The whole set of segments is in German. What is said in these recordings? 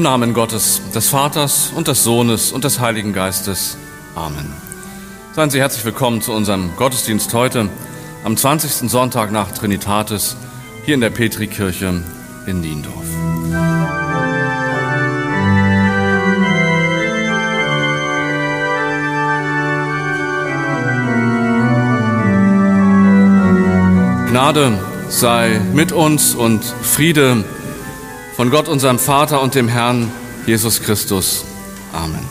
Im Namen Gottes, des Vaters und des Sohnes und des Heiligen Geistes. Amen. Seien Sie herzlich willkommen zu unserem Gottesdienst heute am 20. Sonntag nach Trinitatis hier in der Petrikirche in Niendorf. Gnade sei mit uns und Friede von Gott, unserem Vater und dem Herrn Jesus Christus. Amen.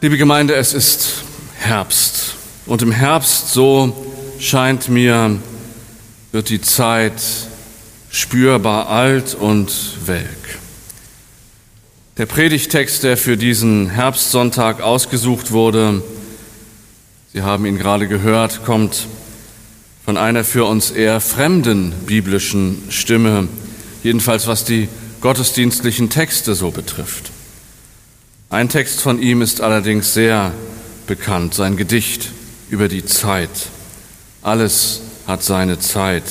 Liebe Gemeinde, es ist Herbst. Und im Herbst, so scheint mir, wird die Zeit spürbar alt und welk. Der Predigtext, der für diesen Herbstsonntag ausgesucht wurde, Sie haben ihn gerade gehört, kommt von einer für uns eher fremden biblischen Stimme, jedenfalls was die gottesdienstlichen Texte so betrifft. Ein Text von ihm ist allerdings sehr bekannt, sein Gedicht über die Zeit. Alles hat seine Zeit.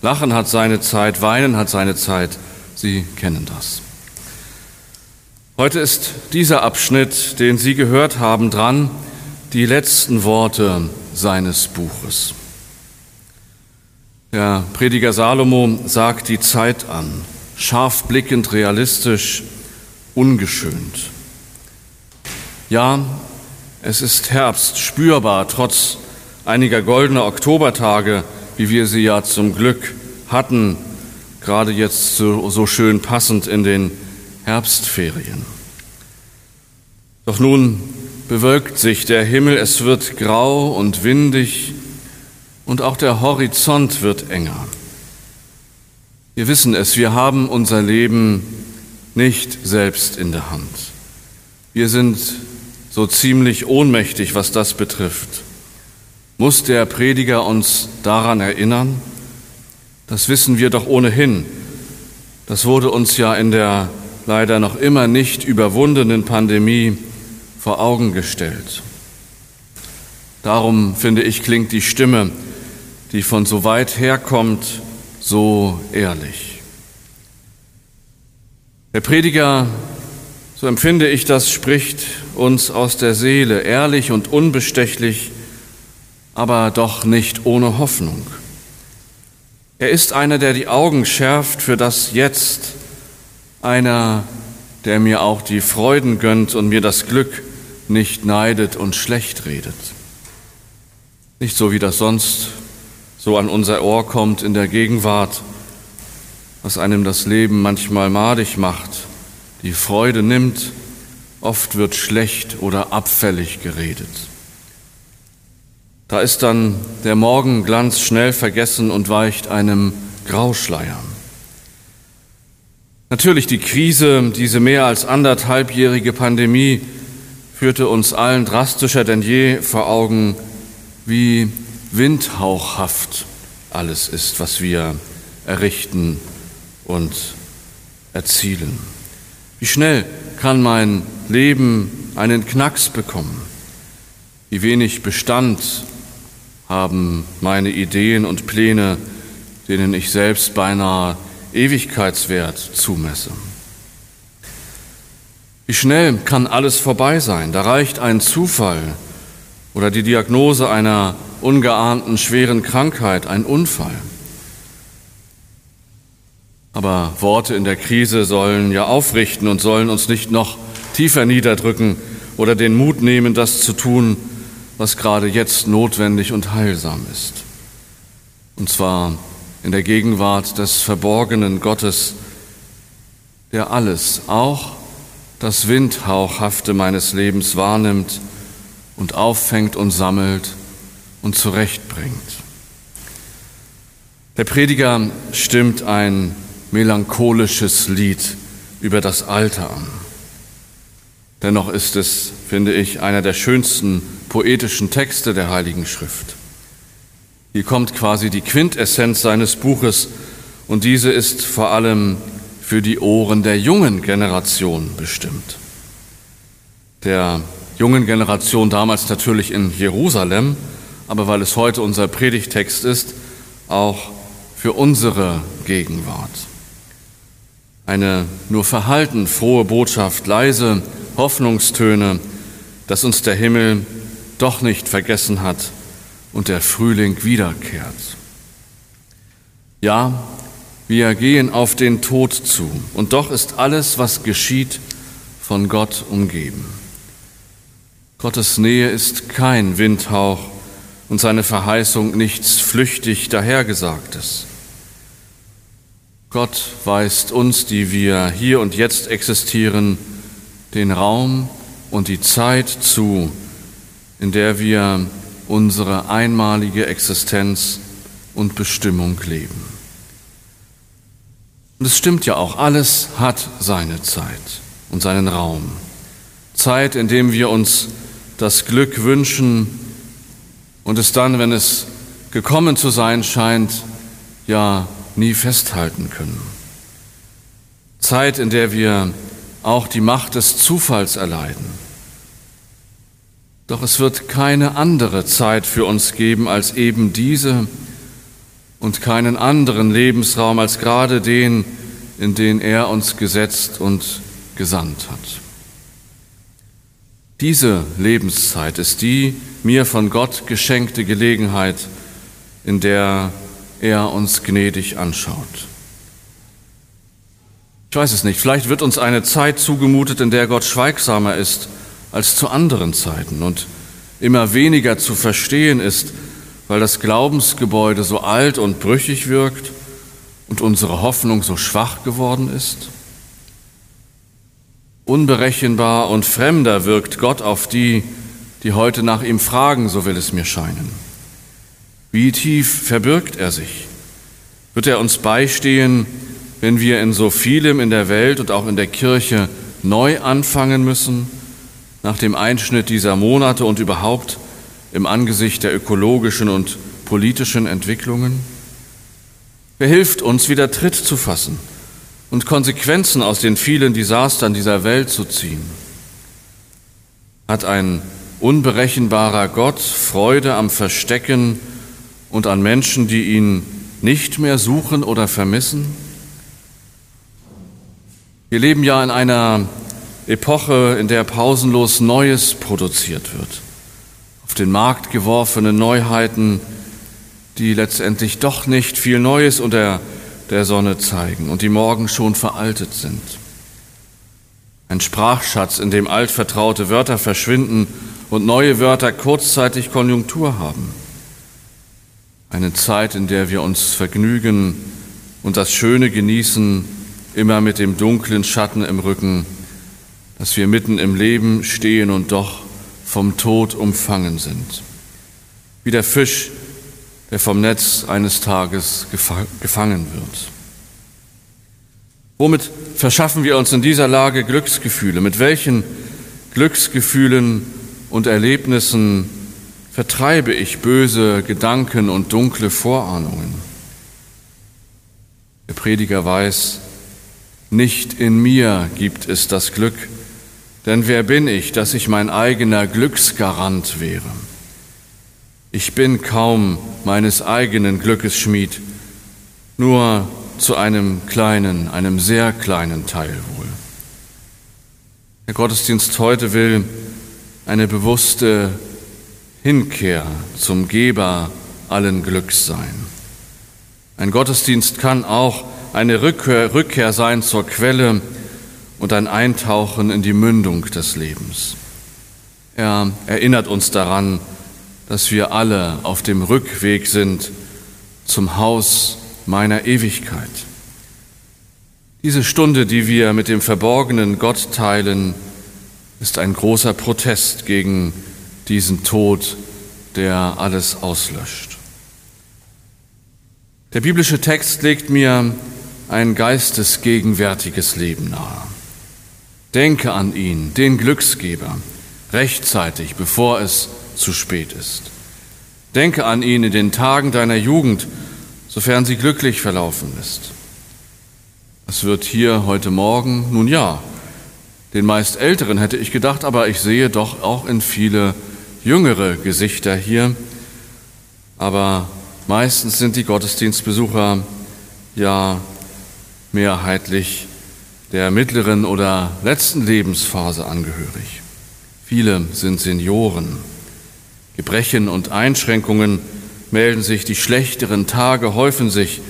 Lachen hat seine Zeit, weinen hat seine Zeit. Sie kennen das. Heute ist dieser Abschnitt, den Sie gehört haben, dran, die letzten Worte seines Buches. Der Prediger Salomo sagt die Zeit an, scharf blickend, realistisch, ungeschönt. Ja, es ist Herbst, spürbar, trotz einiger goldener Oktobertage, wie wir sie ja zum Glück hatten, gerade jetzt so, so schön passend in den Herbstferien. Doch nun bewölkt sich der Himmel, es wird grau und windig, und auch der Horizont wird enger. Wir wissen es, wir haben unser Leben nicht selbst in der Hand. Wir sind so ziemlich ohnmächtig, was das betrifft. Muss der Prediger uns daran erinnern? Das wissen wir doch ohnehin. Das wurde uns ja in der leider noch immer nicht überwundenen Pandemie vor Augen gestellt. Darum finde ich, klingt die Stimme die von so weit herkommt, so ehrlich. Der Prediger, so empfinde ich das, spricht uns aus der Seele, ehrlich und unbestechlich, aber doch nicht ohne Hoffnung. Er ist einer, der die Augen schärft für das Jetzt, einer, der mir auch die Freuden gönnt und mir das Glück nicht neidet und schlecht redet. Nicht so wie das sonst so an unser Ohr kommt in der Gegenwart, was einem das Leben manchmal madig macht, die Freude nimmt, oft wird schlecht oder abfällig geredet. Da ist dann der Morgenglanz schnell vergessen und weicht einem Grauschleier. Natürlich die Krise, diese mehr als anderthalbjährige Pandemie, führte uns allen drastischer denn je vor Augen, wie windhauchhaft alles ist, was wir errichten und erzielen. Wie schnell kann mein Leben einen Knacks bekommen? Wie wenig Bestand haben meine Ideen und Pläne, denen ich selbst beinahe Ewigkeitswert zumesse? Wie schnell kann alles vorbei sein? Da reicht ein Zufall oder die Diagnose einer ungeahnten schweren Krankheit, ein Unfall. Aber Worte in der Krise sollen ja aufrichten und sollen uns nicht noch tiefer niederdrücken oder den Mut nehmen, das zu tun, was gerade jetzt notwendig und heilsam ist. Und zwar in der Gegenwart des verborgenen Gottes, der alles, auch das Windhauchhafte meines Lebens wahrnimmt und auffängt und sammelt und zurechtbringt. Der Prediger stimmt ein melancholisches Lied über das Alter an. Dennoch ist es, finde ich, einer der schönsten poetischen Texte der Heiligen Schrift. Hier kommt quasi die Quintessenz seines Buches und diese ist vor allem für die Ohren der jungen Generation bestimmt. Der jungen Generation damals natürlich in Jerusalem, aber weil es heute unser Predigtext ist, auch für unsere Gegenwart. Eine nur verhalten frohe Botschaft, leise Hoffnungstöne, dass uns der Himmel doch nicht vergessen hat und der Frühling wiederkehrt. Ja, wir gehen auf den Tod zu und doch ist alles, was geschieht, von Gott umgeben. Gottes Nähe ist kein Windhauch und seine Verheißung nichts flüchtig dahergesagtes. Gott weist uns, die wir hier und jetzt existieren, den Raum und die Zeit zu, in der wir unsere einmalige Existenz und Bestimmung leben. Und es stimmt ja auch, alles hat seine Zeit und seinen Raum. Zeit, in dem wir uns das Glück wünschen und es dann, wenn es gekommen zu sein scheint, ja nie festhalten können. Zeit, in der wir auch die Macht des Zufalls erleiden. Doch es wird keine andere Zeit für uns geben als eben diese und keinen anderen Lebensraum als gerade den, in den er uns gesetzt und gesandt hat. Diese Lebenszeit ist die mir von Gott geschenkte Gelegenheit, in der er uns gnädig anschaut. Ich weiß es nicht, vielleicht wird uns eine Zeit zugemutet, in der Gott schweigsamer ist als zu anderen Zeiten und immer weniger zu verstehen ist, weil das Glaubensgebäude so alt und brüchig wirkt und unsere Hoffnung so schwach geworden ist. Unberechenbar und fremder wirkt Gott auf die, die heute nach ihm fragen, so will es mir scheinen. Wie tief verbirgt er sich? Wird er uns beistehen, wenn wir in so vielem in der Welt und auch in der Kirche neu anfangen müssen, nach dem Einschnitt dieser Monate und überhaupt im Angesicht der ökologischen und politischen Entwicklungen? Wer hilft uns, wieder Tritt zu fassen und Konsequenzen aus den vielen Desastern dieser Welt zu ziehen? Hat ein unberechenbarer Gott Freude am Verstecken und an Menschen, die ihn nicht mehr suchen oder vermissen? Wir leben ja in einer Epoche, in der pausenlos Neues produziert wird. Auf den Markt geworfene Neuheiten, die letztendlich doch nicht viel Neues unter der Sonne zeigen und die morgen schon veraltet sind. Ein Sprachschatz, in dem altvertraute Wörter verschwinden und neue Wörter kurzzeitig Konjunktur haben. Eine Zeit, in der wir uns vergnügen und das Schöne genießen, immer mit dem dunklen Schatten im Rücken, dass wir mitten im Leben stehen und doch vom Tod umfangen sind. Wie der Fisch, der vom Netz eines Tages gefangen wird. Womit verschaffen wir uns in dieser Lage Glücksgefühle? Mit welchen Glücksgefühlen und Erlebnissen vertreibe ich böse Gedanken und dunkle Vorahnungen? Der Prediger weiß, nicht in mir gibt es das Glück, denn wer bin ich, dass ich mein eigener Glücksgarant wäre? Ich bin kaum meines eigenen Glückes Schmied, nur zu einem kleinen, einem sehr kleinen Teil wohl. Der Gottesdienst heute will eine bewusste Hinkehr zum Geber allen Glücks sein. Ein Gottesdienst kann auch eine Rückkehr, Rückkehr sein zur Quelle und ein Eintauchen in die Mündung des Lebens. Er erinnert uns daran, dass wir alle auf dem Rückweg sind zum Haus meiner Ewigkeit. Diese Stunde, die wir mit dem verborgenen Gott teilen, ist ein großer Protest gegen diesen Tod, der alles auslöscht. Der biblische Text legt mir ein geistesgegenwärtiges Leben nahe. Denke an ihn, den Glücksgeber, rechtzeitig, bevor es zu spät ist. Denke an ihn in den Tagen deiner Jugend, sofern sie glücklich verlaufen ist. Es wird hier heute Morgen, nun ja, den meist Älteren hätte ich gedacht, aber ich sehe doch auch in viele jüngere Gesichter hier. Aber meistens sind die Gottesdienstbesucher ja mehrheitlich der mittleren oder letzten Lebensphase angehörig. Viele sind Senioren. Gebrechen und Einschränkungen melden sich, die schlechteren Tage häufen sich,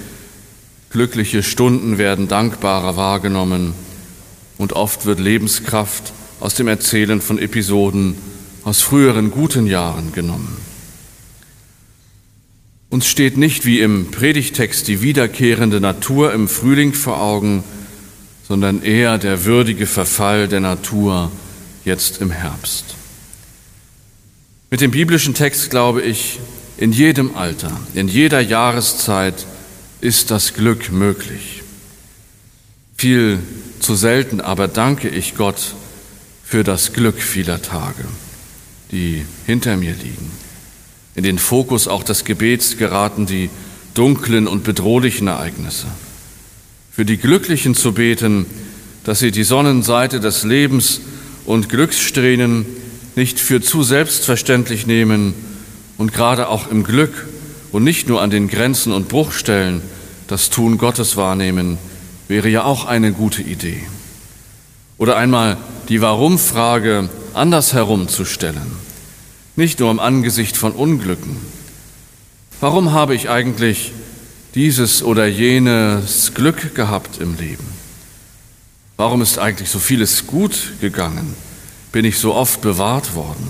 glückliche Stunden werden dankbarer wahrgenommen und oft wird Lebenskraft aus dem Erzählen von Episoden aus früheren guten Jahren genommen. Uns steht nicht wie im Predigtext die wiederkehrende Natur im Frühling vor Augen, sondern eher der würdige Verfall der Natur jetzt im Herbst. Mit dem biblischen Text glaube ich, in jedem Alter, in jeder Jahreszeit ist das Glück möglich. Viel zu selten aber danke ich Gott für das Glück vieler Tage, die hinter mir liegen. In den Fokus auch des Gebets geraten die dunklen und bedrohlichen Ereignisse. Für die Glücklichen zu beten, dass sie die Sonnenseite des Lebens und Glückssträhnen nicht für zu selbstverständlich nehmen und gerade auch im Glück und nicht nur an den Grenzen und Bruchstellen das Tun Gottes wahrnehmen, wäre ja auch eine gute Idee. Oder einmal die Warum-Frage andersherum zu stellen, nicht nur im Angesicht von Unglücken. Warum habe ich eigentlich dieses oder jenes Glück gehabt im Leben? Warum ist eigentlich so vieles gut gegangen? Bin ich so oft bewahrt worden?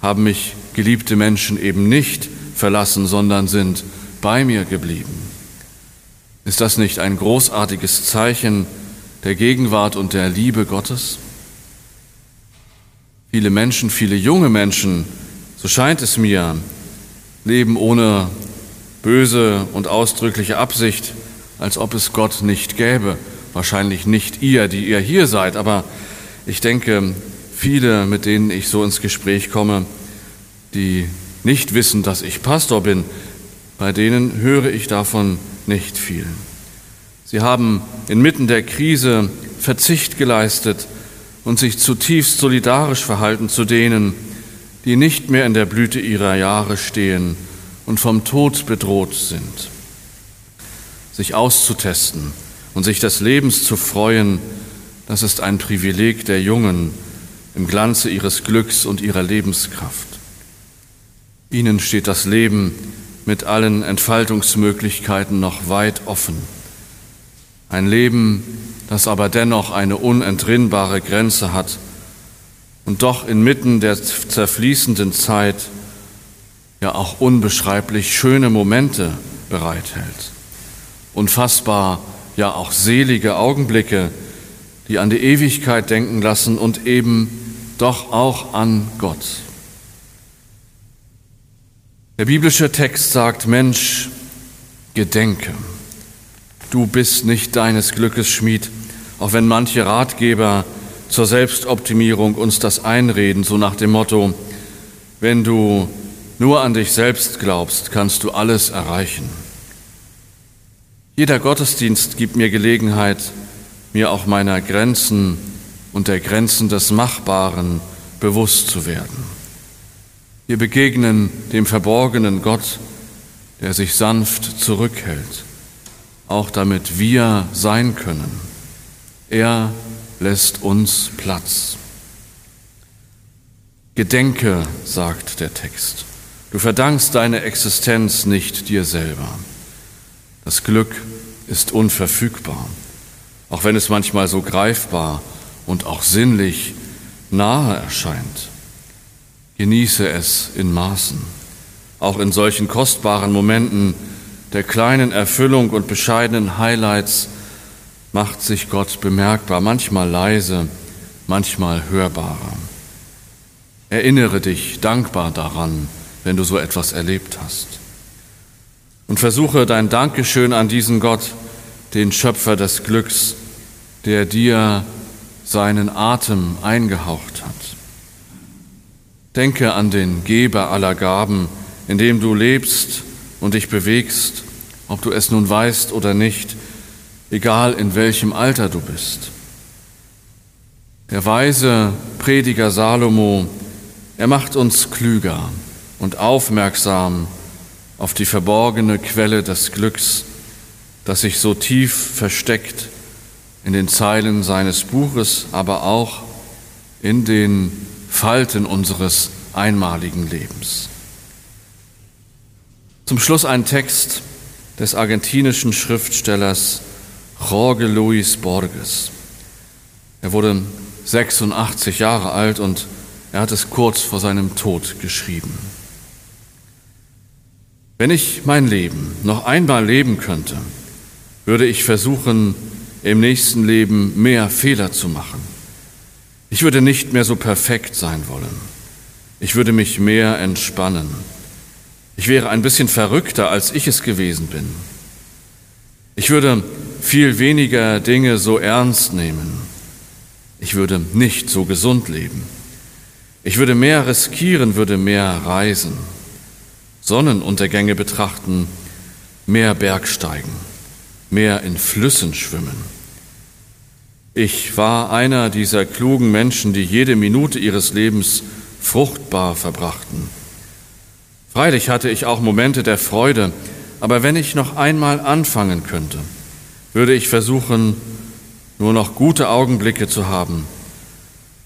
Haben mich geliebte Menschen eben nicht verlassen, sondern sind bei mir geblieben? Ist das nicht ein großartiges Zeichen der Gegenwart und der Liebe Gottes? Viele Menschen, viele junge Menschen, so scheint es mir, leben ohne böse und ausdrückliche Absicht, als ob es Gott nicht gäbe. Wahrscheinlich nicht ihr, die ihr hier seid, aber ich denke, viele, mit denen ich so ins Gespräch komme, die nicht wissen, dass ich Pastor bin, bei denen höre ich davon nicht viel. Sie haben inmitten der Krise Verzicht geleistet und sich zutiefst solidarisch verhalten zu denen, die nicht mehr in der Blüte ihrer Jahre stehen und vom Tod bedroht sind. Sich auszutesten und sich des Lebens zu freuen, das ist ein Privileg der Jungen im Glanze ihres Glücks und ihrer Lebenskraft. Ihnen steht das Leben mit allen Entfaltungsmöglichkeiten noch weit offen. Ein Leben, das aber dennoch eine unentrinnbare Grenze hat und doch inmitten der zerfließenden Zeit ja auch unbeschreiblich schöne Momente bereithält. Unfassbar, ja auch selige Augenblicke, die an die Ewigkeit denken lassen und eben doch auch an Gott. Der biblische Text sagt, Mensch, gedenke, du bist nicht deines Glückes Schmied, auch wenn manche Ratgeber zur Selbstoptimierung uns das einreden, so nach dem Motto, wenn du nur an dich selbst glaubst, kannst du alles erreichen. Jeder Gottesdienst gibt mir Gelegenheit, mir auch meiner Grenzen und der Grenzen des Machbaren bewusst zu werden. Wir begegnen dem verborgenen Gott, der sich sanft zurückhält, auch damit wir sein können. Er lässt uns Platz. Gedenke, sagt der Text, du verdankst deine Existenz nicht dir selber. Das Glück ist unverfügbar, auch wenn es manchmal so greifbar und auch sinnlich nahe erscheint. Genieße es in Maßen, auch in solchen kostbaren Momenten der kleinen Erfüllung und bescheidenen Highlights macht sich Gott bemerkbar, manchmal leise, manchmal hörbarer. Erinnere dich dankbar daran, wenn du so etwas erlebt hast. Und versuche dein Dankeschön an diesen Gott, den Schöpfer des Glücks, der dir seinen Atem eingehaucht hat. Denke an den Geber aller Gaben, in dem du lebst und dich bewegst, ob du es nun weißt oder nicht, egal in welchem Alter du bist. Der weise Prediger Salomo, er macht uns klüger und aufmerksam auf die verborgene Quelle des Glücks, das sich so tief versteckt in den Zeilen seines Buches, aber auch in den Falten unseres einmaligen Lebens. Zum Schluss ein Text des argentinischen Schriftstellers Jorge Luis Borges. Er wurde 86 Jahre alt und er hat es kurz vor seinem Tod geschrieben. Wenn ich mein Leben noch einmal leben könnte, würde ich versuchen, im nächsten Leben mehr Fehler zu machen. Ich würde nicht mehr so perfekt sein wollen. Ich würde mich mehr entspannen. Ich wäre ein bisschen verrückter, als ich es gewesen bin. Ich würde viel weniger Dinge so ernst nehmen. Ich würde nicht so gesund leben. Ich würde mehr riskieren, würde mehr reisen, Sonnenuntergänge betrachten, mehr Bergsteigen, mehr in Flüssen schwimmen. Ich war einer dieser klugen Menschen, die jede Minute ihres Lebens fruchtbar verbrachten. Freilich hatte ich auch Momente der Freude, aber wenn ich noch einmal anfangen könnte, würde ich versuchen, nur noch gute Augenblicke zu haben.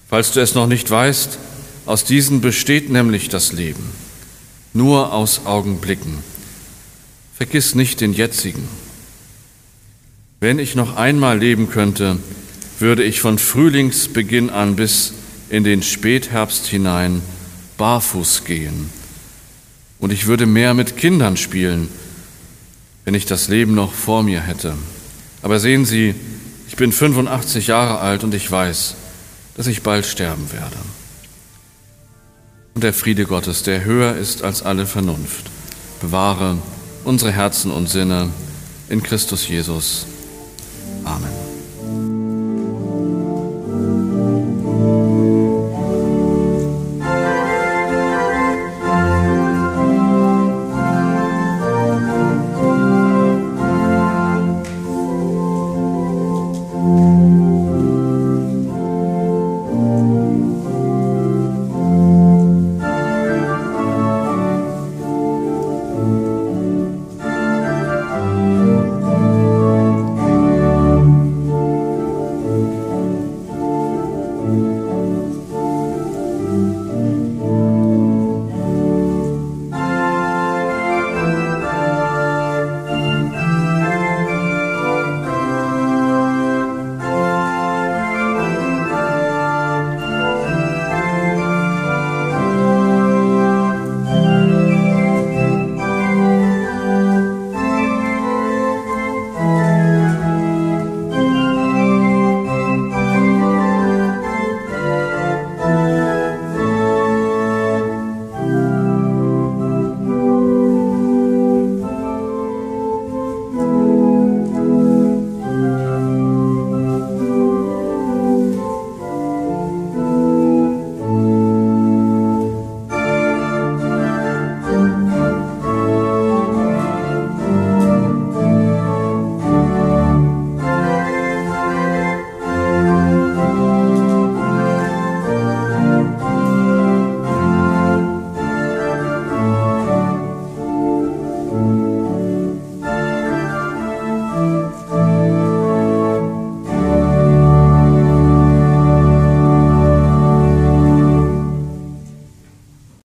Falls du es noch nicht weißt, aus diesen besteht nämlich das Leben, nur aus Augenblicken. Vergiss nicht den jetzigen. Wenn ich noch einmal leben könnte, würde ich von Frühlingsbeginn an bis in den Spätherbst hinein barfuß gehen. Und ich würde mehr mit Kindern spielen, wenn ich das Leben noch vor mir hätte. Aber sehen Sie, ich bin 85 Jahre alt und ich weiß, dass ich bald sterben werde. Und der Friede Gottes, der höher ist als alle Vernunft, bewahre unsere Herzen und Sinne in Christus Jesus. Amen.